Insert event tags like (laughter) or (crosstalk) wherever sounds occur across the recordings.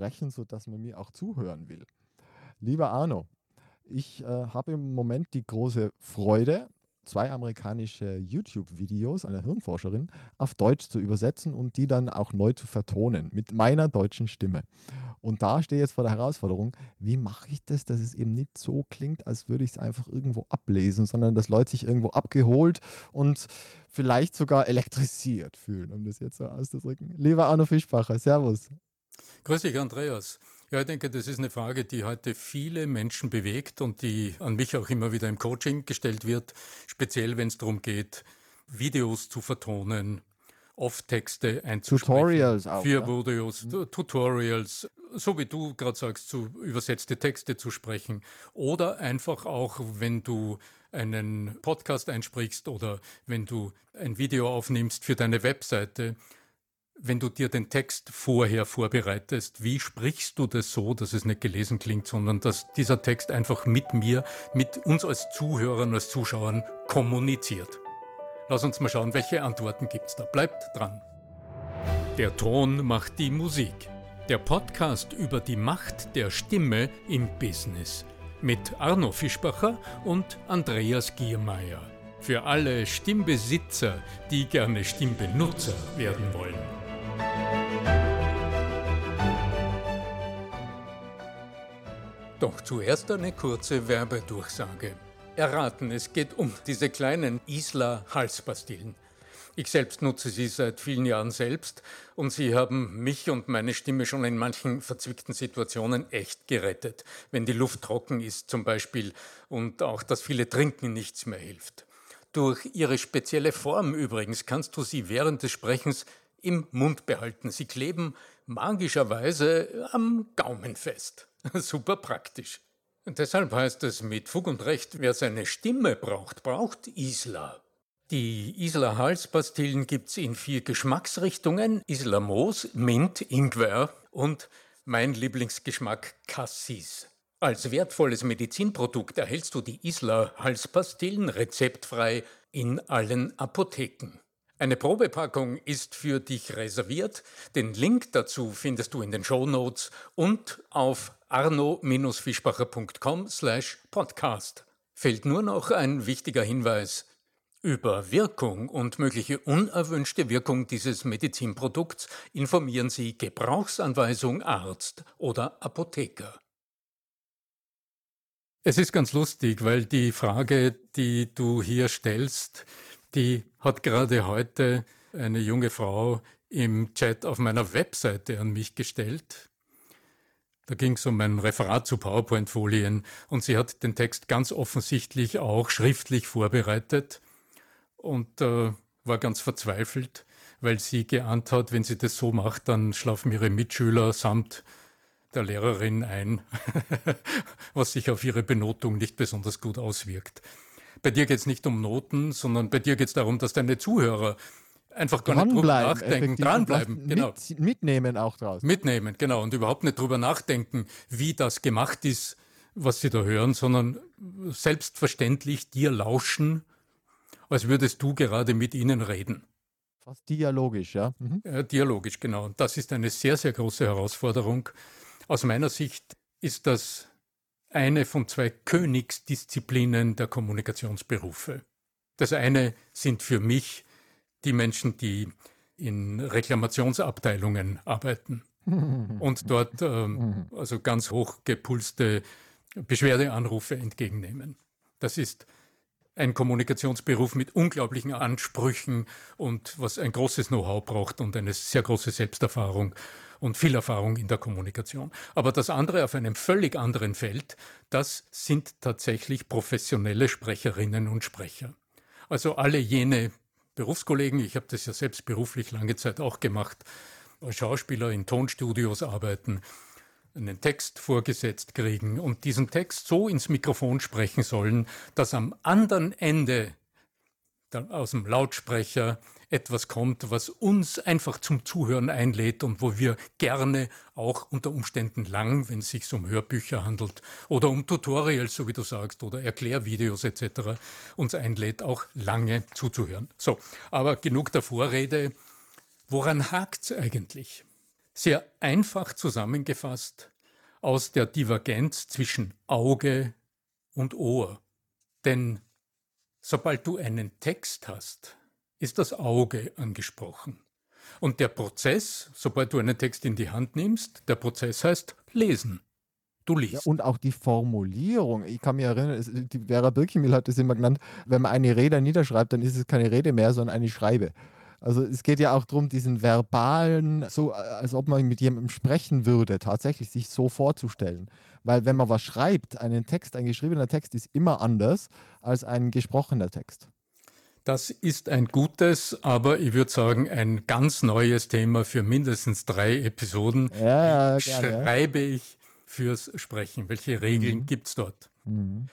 sprechen, sodass man mir auch zuhören will. Lieber Arno, ich äh, habe im Moment die große Freude, zwei amerikanische YouTube-Videos einer Hirnforscherin auf Deutsch zu übersetzen und die dann auch neu zu vertonen mit meiner deutschen Stimme. Und da stehe ich jetzt vor der Herausforderung, wie mache ich das, dass es eben nicht so klingt, als würde ich es einfach irgendwo ablesen, sondern dass Leute sich irgendwo abgeholt und vielleicht sogar elektrisiert fühlen, um das jetzt so auszudrücken. Lieber Arno Fischbacher, Servus. Grüß dich, Andreas. Ja, ich denke, das ist eine Frage, die heute viele Menschen bewegt und die an mich auch immer wieder im Coaching gestellt wird, speziell wenn es darum geht, Videos zu vertonen, Off-Texte einzusprechen. Tutorials auch. Für ja? Videos, mhm. Tutorials, so wie du gerade sagst, zu übersetzte Texte zu sprechen. Oder einfach auch, wenn du einen Podcast einsprichst oder wenn du ein Video aufnimmst für deine Webseite, wenn du dir den Text vorher vorbereitest, wie sprichst du das so, dass es nicht gelesen klingt, sondern dass dieser Text einfach mit mir, mit uns als Zuhörern, als Zuschauern kommuniziert? Lass uns mal schauen, welche Antworten gibt's da. Bleibt dran. Der Ton macht die Musik. Der Podcast über die Macht der Stimme im Business. Mit Arno Fischbacher und Andreas Giermeier. Für alle Stimmbesitzer, die gerne Stimmbenutzer werden wollen. Doch zuerst eine kurze Werbedurchsage. Erraten, es geht um diese kleinen Isla-Halspastillen. Ich selbst nutze sie seit vielen Jahren selbst und sie haben mich und meine Stimme schon in manchen verzwickten Situationen echt gerettet. Wenn die Luft trocken ist zum Beispiel und auch das viele Trinken nichts mehr hilft. Durch ihre spezielle Form übrigens kannst du sie während des Sprechens im Mund behalten. Sie kleben magischerweise am Gaumen fest. (laughs) Super praktisch. Deshalb heißt es mit Fug und Recht, wer seine Stimme braucht, braucht Isla. Die Isla Halspastillen gibt's in vier Geschmacksrichtungen. Isla Moos, Mint, Ingwer und mein Lieblingsgeschmack Cassis. Als wertvolles Medizinprodukt erhältst du die Isla Halspastillen rezeptfrei in allen Apotheken. Eine Probepackung ist für dich reserviert. Den Link dazu findest du in den Show Notes und auf arno-fischbacher.com slash podcast. Fehlt nur noch ein wichtiger Hinweis. Über Wirkung und mögliche unerwünschte Wirkung dieses Medizinprodukts informieren Sie Gebrauchsanweisung Arzt oder Apotheker. Es ist ganz lustig, weil die Frage, die du hier stellst, die hat gerade heute eine junge Frau im Chat auf meiner Webseite an mich gestellt. Da ging es um ein Referat zu PowerPoint-Folien und sie hat den Text ganz offensichtlich auch schriftlich vorbereitet und äh, war ganz verzweifelt, weil sie geahnt hat, wenn sie das so macht, dann schlafen ihre Mitschüler samt der Lehrerin ein, (laughs) was sich auf ihre Benotung nicht besonders gut auswirkt. Bei dir geht es nicht um Noten, sondern bei dir geht es darum, dass deine Zuhörer einfach gar nicht drüber nachdenken, dranbleiben, genau. Mit, mitnehmen auch draus. Mitnehmen, genau. Und überhaupt nicht drüber nachdenken, wie das gemacht ist, was sie da hören, sondern selbstverständlich dir lauschen, als würdest du gerade mit ihnen reden. Fast dialogisch, ja. Mhm. ja dialogisch, genau. Und das ist eine sehr, sehr große Herausforderung. Aus meiner Sicht ist das eine von zwei Königsdisziplinen der Kommunikationsberufe. Das eine sind für mich die Menschen, die in Reklamationsabteilungen arbeiten (laughs) und dort ähm, also ganz hoch gepulste Beschwerdeanrufe entgegennehmen. Das ist ein Kommunikationsberuf mit unglaublichen Ansprüchen und was ein großes Know-how braucht und eine sehr große Selbsterfahrung und viel Erfahrung in der Kommunikation. Aber das andere auf einem völlig anderen Feld, das sind tatsächlich professionelle Sprecherinnen und Sprecher. Also alle jene Berufskollegen, ich habe das ja selbst beruflich lange Zeit auch gemacht, Schauspieler in Tonstudios arbeiten, einen Text vorgesetzt kriegen und diesen Text so ins Mikrofon sprechen sollen, dass am anderen Ende aus dem Lautsprecher etwas kommt, was uns einfach zum Zuhören einlädt und wo wir gerne auch unter Umständen lang, wenn es sich um Hörbücher handelt oder um Tutorials, so wie du sagst, oder Erklärvideos etc., uns einlädt, auch lange zuzuhören. So, aber genug der Vorrede. Woran hakt's eigentlich? sehr einfach zusammengefasst aus der Divergenz zwischen Auge und Ohr. Denn sobald du einen Text hast, ist das Auge angesprochen. Und der Prozess, sobald du einen Text in die Hand nimmst, der Prozess heißt lesen. Du liest. Ja, und auch die Formulierung. Ich kann mich erinnern, es, die Vera Birkimil hat es immer genannt, wenn man eine Rede niederschreibt, dann ist es keine Rede mehr, sondern eine Schreibe. Also es geht ja auch darum, diesen verbalen, so als ob man mit jemandem sprechen würde, tatsächlich sich so vorzustellen. Weil wenn man was schreibt, einen Text, ein geschriebener Text ist immer anders als ein gesprochener Text. Das ist ein gutes, aber ich würde sagen, ein ganz neues Thema für mindestens drei Episoden. Ja, ja, schreibe ich fürs Sprechen? Welche Regeln mhm. gibt es dort? Mhm.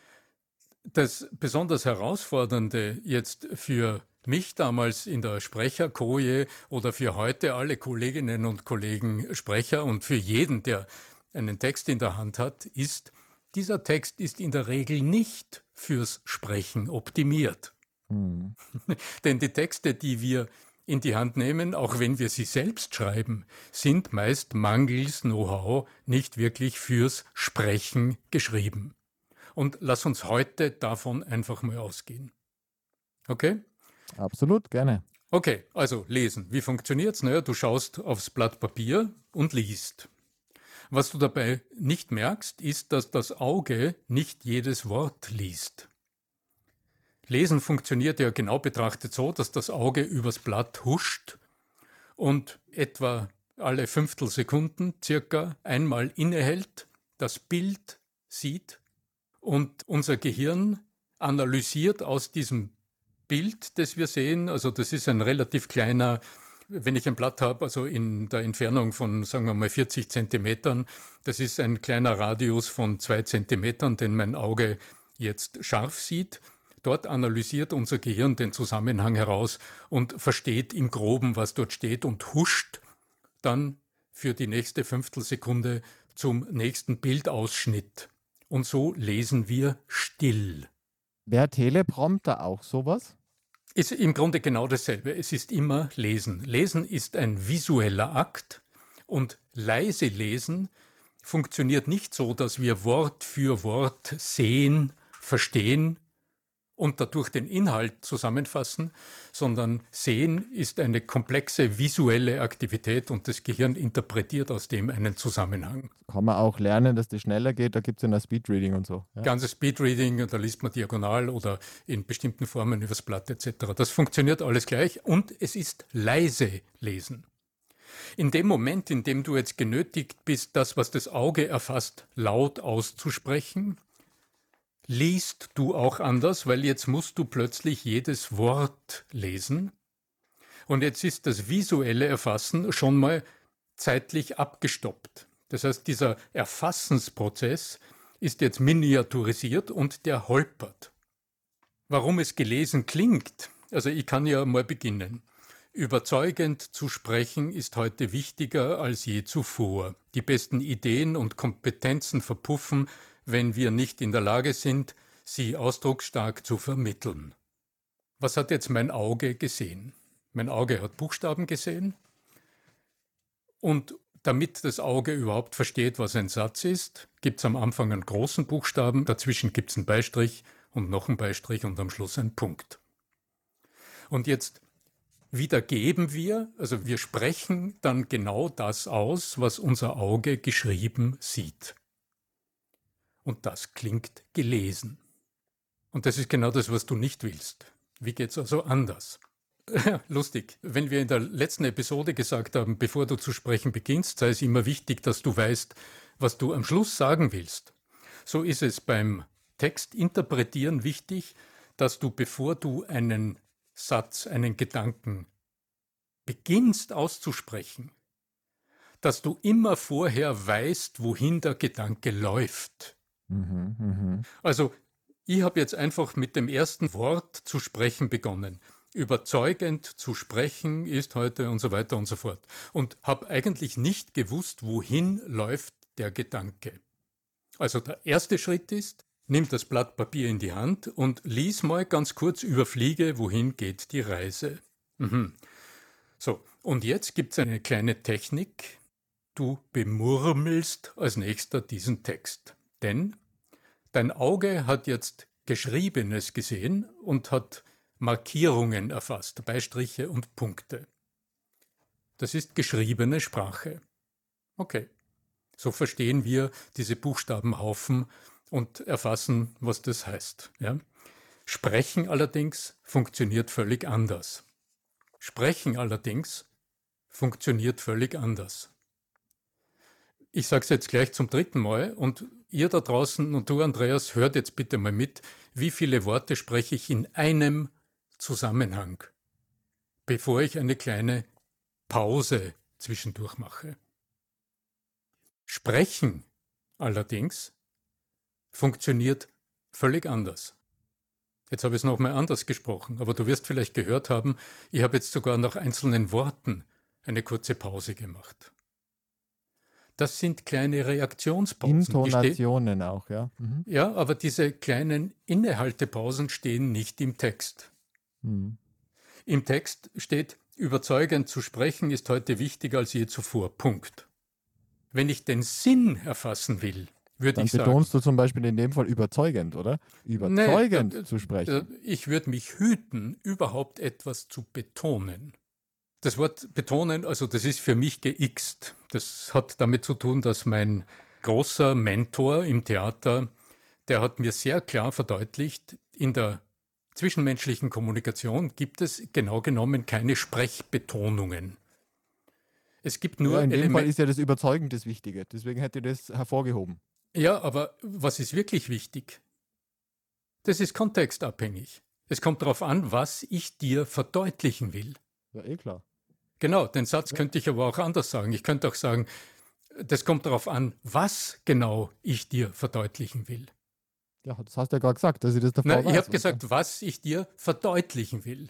Das besonders Herausfordernde jetzt für mich damals in der Sprecherkoje oder für heute alle Kolleginnen und Kollegen Sprecher und für jeden, der einen Text in der Hand hat, ist, dieser Text ist in der Regel nicht fürs Sprechen optimiert. Mhm. (laughs) Denn die Texte, die wir in die Hand nehmen, auch wenn wir sie selbst schreiben, sind meist mangels Know-how nicht wirklich fürs Sprechen geschrieben. Und lass uns heute davon einfach mal ausgehen. Okay? Absolut, gerne. Okay, also lesen. Wie funktioniert's? Naja, du schaust aufs Blatt Papier und liest. Was du dabei nicht merkst, ist, dass das Auge nicht jedes Wort liest. Lesen funktioniert ja genau betrachtet so, dass das Auge übers Blatt huscht und etwa alle Fünftelsekunden circa einmal innehält, das Bild sieht und unser Gehirn analysiert aus diesem Bild, das wir sehen, also das ist ein relativ kleiner, wenn ich ein Blatt habe, also in der Entfernung von, sagen wir mal, 40 Zentimetern, das ist ein kleiner Radius von zwei Zentimetern, den mein Auge jetzt scharf sieht. Dort analysiert unser Gehirn den Zusammenhang heraus und versteht im groben, was dort steht und huscht dann für die nächste Fünftelsekunde zum nächsten Bildausschnitt. Und so lesen wir still. Wer Teleprompter auch sowas? Ist im Grunde genau dasselbe. Es ist immer Lesen. Lesen ist ein visueller Akt und leise Lesen funktioniert nicht so, dass wir Wort für Wort sehen, verstehen und dadurch den Inhalt zusammenfassen, sondern Sehen ist eine komplexe visuelle Aktivität und das Gehirn interpretiert aus dem einen Zusammenhang. Kann man auch lernen, dass das schneller geht, da gibt es ja ein Speedreading und so. Ja? Ganzes Speedreading, da liest man diagonal oder in bestimmten Formen übers Blatt etc. Das funktioniert alles gleich und es ist leise lesen. In dem Moment, in dem du jetzt genötigt bist, das, was das Auge erfasst, laut auszusprechen, liest du auch anders, weil jetzt musst du plötzlich jedes Wort lesen. Und jetzt ist das visuelle Erfassen schon mal zeitlich abgestoppt. Das heißt, dieser Erfassensprozess ist jetzt miniaturisiert und der holpert. Warum es gelesen klingt, also ich kann ja mal beginnen. Überzeugend zu sprechen ist heute wichtiger als je zuvor. Die besten Ideen und Kompetenzen verpuffen, wenn wir nicht in der Lage sind, sie ausdrucksstark zu vermitteln. Was hat jetzt mein Auge gesehen? Mein Auge hat Buchstaben gesehen und damit das Auge überhaupt versteht, was ein Satz ist, gibt es am Anfang einen großen Buchstaben, dazwischen gibt es einen Beistrich und noch einen Beistrich und am Schluss einen Punkt. Und jetzt wiedergeben wir, also wir sprechen dann genau das aus, was unser Auge geschrieben sieht. Und das klingt gelesen. Und das ist genau das, was du nicht willst. Wie geht es also anders? (laughs) Lustig. Wenn wir in der letzten Episode gesagt haben, bevor du zu sprechen beginnst, sei es immer wichtig, dass du weißt, was du am Schluss sagen willst. So ist es beim Textinterpretieren wichtig, dass du, bevor du einen Satz, einen Gedanken beginnst auszusprechen, dass du immer vorher weißt, wohin der Gedanke läuft. Mhm, mh. Also ich habe jetzt einfach mit dem ersten Wort zu sprechen begonnen. Überzeugend zu sprechen ist heute und so weiter und so fort. Und habe eigentlich nicht gewusst, wohin läuft der Gedanke. Also der erste Schritt ist, nimm das Blatt Papier in die Hand und lies mal ganz kurz überfliege, wohin geht die Reise. Mhm. So, und jetzt gibt es eine kleine Technik, du bemurmelst als nächster diesen Text. Denn dein Auge hat jetzt Geschriebenes gesehen und hat Markierungen erfasst, Beistriche und Punkte. Das ist geschriebene Sprache. Okay. So verstehen wir diese Buchstabenhaufen und erfassen, was das heißt. Ja? Sprechen allerdings funktioniert völlig anders. Sprechen allerdings funktioniert völlig anders. Ich sage es jetzt gleich zum dritten Mal und ihr da draußen und du, Andreas, hört jetzt bitte mal mit, wie viele Worte spreche ich in einem Zusammenhang, bevor ich eine kleine Pause zwischendurch mache. Sprechen allerdings funktioniert völlig anders. Jetzt habe ich es nochmal anders gesprochen, aber du wirst vielleicht gehört haben, ich habe jetzt sogar nach einzelnen Worten eine kurze Pause gemacht. Das sind kleine Reaktionspausen. Intonationen auch, ja. Mhm. Ja, aber diese kleinen Innehaltepausen stehen nicht im Text. Mhm. Im Text steht, überzeugend zu sprechen ist heute wichtiger als je zuvor. Punkt. Wenn ich den Sinn erfassen will, würde ich sagen. Dann betonst du zum Beispiel in dem Fall überzeugend, oder? Überzeugend nee, zu sprechen. Ich würde mich hüten, überhaupt etwas zu betonen. Das Wort betonen, also das ist für mich geixt. Das hat damit zu tun, dass mein großer Mentor im Theater, der hat mir sehr klar verdeutlicht, in der zwischenmenschlichen Kommunikation gibt es genau genommen keine Sprechbetonungen. Es gibt nur ja, in dem Element Fall ist ja das Überzeugen das Wichtige. Deswegen hätte ich das hervorgehoben. Ja, aber was ist wirklich wichtig? Das ist kontextabhängig. Es kommt darauf an, was ich dir verdeutlichen will. Ja, eh klar. Genau, den Satz könnte ich aber auch anders sagen. Ich könnte auch sagen, das kommt darauf an, was genau ich dir verdeutlichen will. Ja, das hast du ja gerade gesagt, dass ich das davor Nein, Ich habe gesagt, was ich dir verdeutlichen will.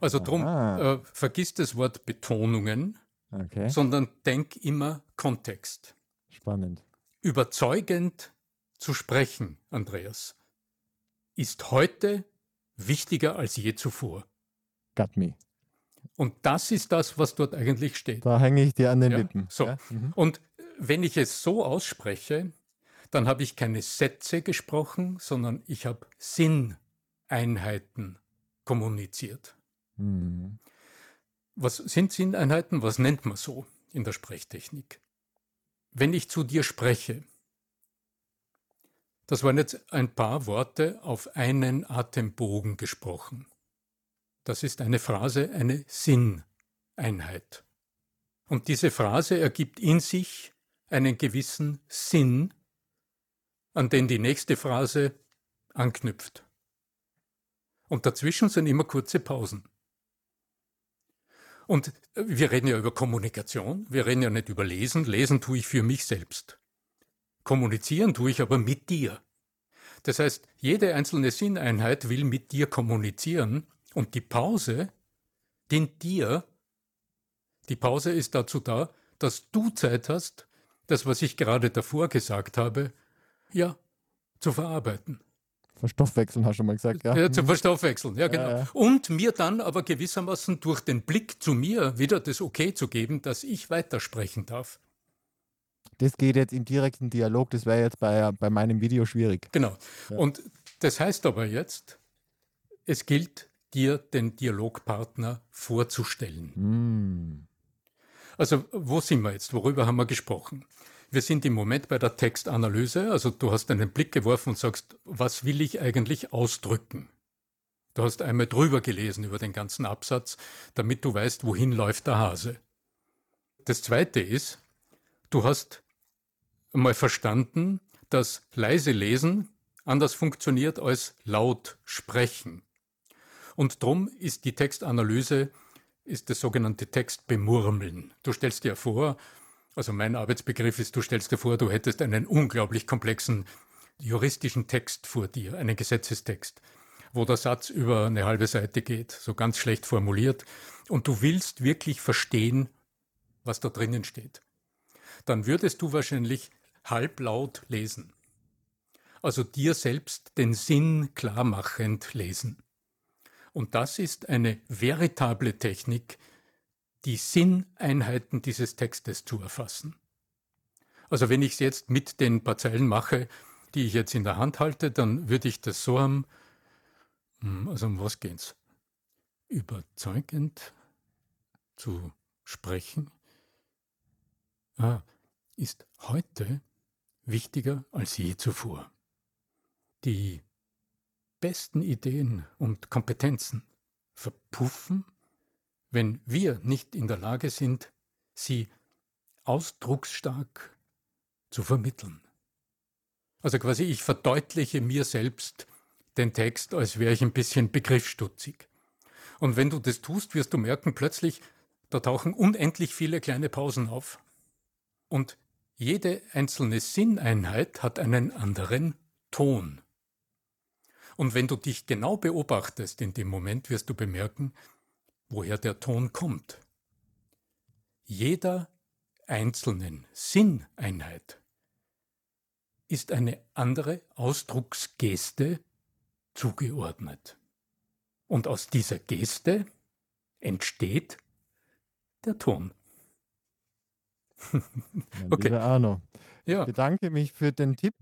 Also drum, äh, vergiss das Wort Betonungen, okay. sondern denk immer Kontext. Spannend. Überzeugend zu sprechen, Andreas, ist heute wichtiger als je zuvor. Got me. Und das ist das, was dort eigentlich steht. Da hänge ich dir an den ja, Lippen. So. Ja? Mhm. Und wenn ich es so ausspreche, dann habe ich keine Sätze gesprochen, sondern ich habe Sinneinheiten kommuniziert. Mhm. Was sind Sinneinheiten? Was nennt man so in der Sprechtechnik? Wenn ich zu dir spreche, das waren jetzt ein paar Worte auf einen Atembogen gesprochen. Das ist eine Phrase, eine Sinneinheit. Und diese Phrase ergibt in sich einen gewissen Sinn, an den die nächste Phrase anknüpft. Und dazwischen sind immer kurze Pausen. Und wir reden ja über Kommunikation, wir reden ja nicht über Lesen. Lesen tue ich für mich selbst. Kommunizieren tue ich aber mit dir. Das heißt, jede einzelne Sinneinheit will mit dir kommunizieren und die Pause dient dir. Die Pause ist dazu da, dass du Zeit hast, das, was ich gerade davor gesagt habe, ja, zu verarbeiten. Verstoffwechseln, hast du mal gesagt, ja? Ja, zu verstoffwechseln, ja, genau. Ja, ja. Und mir dann aber gewissermaßen durch den Blick zu mir wieder das Okay zu geben, dass ich weitersprechen darf. Das geht jetzt im direkten Dialog, das wäre jetzt bei, bei meinem Video schwierig. Genau. Und das heißt aber jetzt, es gilt, dir den Dialogpartner vorzustellen. Mm. Also wo sind wir jetzt? Worüber haben wir gesprochen? Wir sind im Moment bei der Textanalyse, also du hast einen Blick geworfen und sagst, was will ich eigentlich ausdrücken? Du hast einmal drüber gelesen über den ganzen Absatz, damit du weißt, wohin läuft der Hase. Das Zweite ist, du hast mal verstanden, dass leise Lesen anders funktioniert als laut sprechen. Und drum ist die Textanalyse, ist das sogenannte Textbemurmeln. Du stellst dir vor, also mein Arbeitsbegriff ist, du stellst dir vor, du hättest einen unglaublich komplexen juristischen Text vor dir, einen Gesetzestext, wo der Satz über eine halbe Seite geht, so ganz schlecht formuliert, und du willst wirklich verstehen, was da drinnen steht. Dann würdest du wahrscheinlich halblaut lesen. Also dir selbst den Sinn klarmachend lesen. Und das ist eine veritable Technik, die Sinneinheiten dieses Textes zu erfassen. Also wenn ich es jetzt mit den paar Zeilen mache, die ich jetzt in der Hand halte, dann würde ich das so haben, hm, also um was geht's? Überzeugend zu sprechen ah, ist heute wichtiger als je zuvor. Die besten Ideen und Kompetenzen verpuffen, wenn wir nicht in der Lage sind, sie ausdrucksstark zu vermitteln. Also quasi ich verdeutliche mir selbst den Text, als wäre ich ein bisschen begriffsstutzig. Und wenn du das tust, wirst du merken, plötzlich, da tauchen unendlich viele kleine Pausen auf. Und jede einzelne Sinneinheit hat einen anderen Ton. Und wenn du dich genau beobachtest in dem Moment, wirst du bemerken, woher der Ton kommt. Jeder einzelnen Sinneinheit ist eine andere Ausdrucksgeste zugeordnet. Und aus dieser Geste entsteht der Ton. (laughs) okay. Lieber Arno, ja. ich bedanke mich für den Tipp.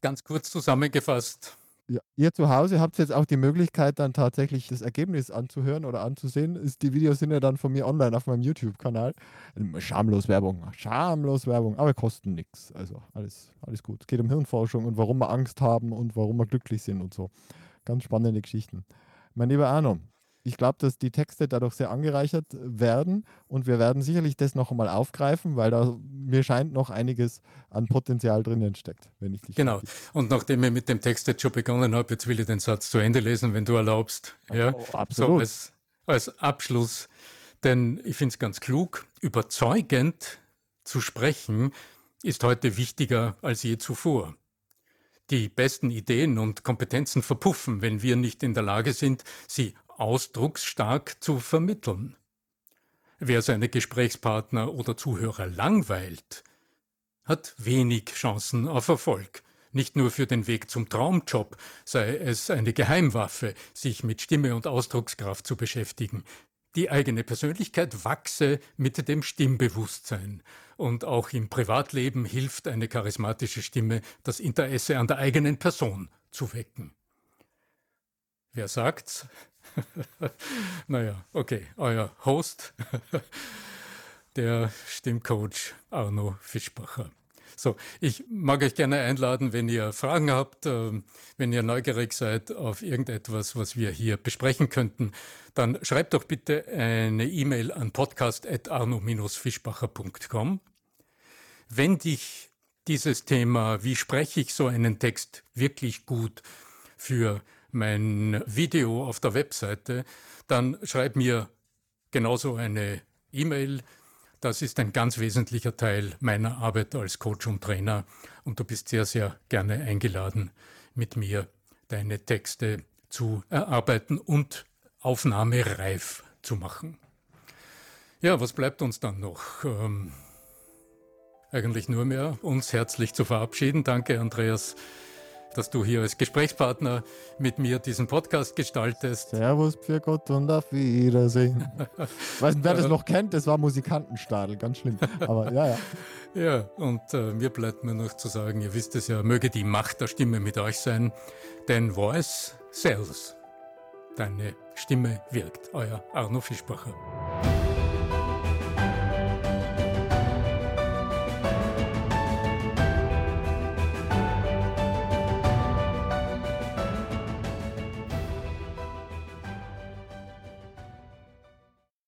Ganz kurz zusammengefasst, ja, ihr zu Hause habt jetzt auch die Möglichkeit, dann tatsächlich das Ergebnis anzuhören oder anzusehen. Ist, die Videos sind ja dann von mir online auf meinem YouTube-Kanal. Schamlos Werbung, schamlos Werbung, aber kosten nichts. Also alles, alles gut. Es geht um Hirnforschung und warum wir Angst haben und warum wir glücklich sind und so. Ganz spannende Geschichten. Mein lieber Arno, ich glaube, dass die Texte dadurch sehr angereichert werden und wir werden sicherlich das noch einmal aufgreifen, weil da mir scheint noch einiges an Potenzial drinnen steckt, wenn ich dich Genau. Und nachdem ich mit dem Text jetzt schon begonnen habe, jetzt will ich den Satz zu Ende lesen, wenn du erlaubst. Ja, oh, absolut. So als, als Abschluss, denn ich finde es ganz klug, überzeugend zu sprechen ist heute wichtiger als je zuvor. Die besten Ideen und Kompetenzen verpuffen, wenn wir nicht in der Lage sind, sie ausdrucksstark zu vermitteln. Wer seine Gesprächspartner oder Zuhörer langweilt, hat wenig Chancen auf Erfolg. Nicht nur für den Weg zum Traumjob sei es eine Geheimwaffe, sich mit Stimme und Ausdruckskraft zu beschäftigen. Die eigene Persönlichkeit wachse mit dem Stimmbewusstsein. Und auch im Privatleben hilft eine charismatische Stimme, das Interesse an der eigenen Person zu wecken. Wer sagt's? (laughs) naja, okay, euer Host, (laughs) der Stimmcoach Arno Fischbacher. So, ich mag euch gerne einladen, wenn ihr Fragen habt, äh, wenn ihr neugierig seid auf irgendetwas, was wir hier besprechen könnten, dann schreibt doch bitte eine E-Mail an podcast.arno-fischbacher.com. Wenn dich dieses Thema, wie spreche ich so einen Text wirklich gut für mein Video auf der Webseite, dann schreib mir genauso eine E-Mail. Das ist ein ganz wesentlicher Teil meiner Arbeit als Coach und Trainer und du bist sehr, sehr gerne eingeladen, mit mir deine Texte zu erarbeiten und aufnahmereif zu machen. Ja, was bleibt uns dann noch? Ähm, eigentlich nur mehr, uns herzlich zu verabschieden. Danke, Andreas, dass du hier als Gesprächspartner mit mir diesen Podcast gestaltest. Servus, für Gott und auf Wiedersehen. (laughs) Weiß nicht, wer das noch kennt, das war Musikantenstadel, ganz schlimm. Aber ja, ja. (laughs) Ja, und äh, mir bleibt mir noch zu sagen, ihr wisst es ja, möge die Macht der Stimme mit euch sein, denn Voice sells. Deine Stimme wirkt. Euer Arno Fischbacher.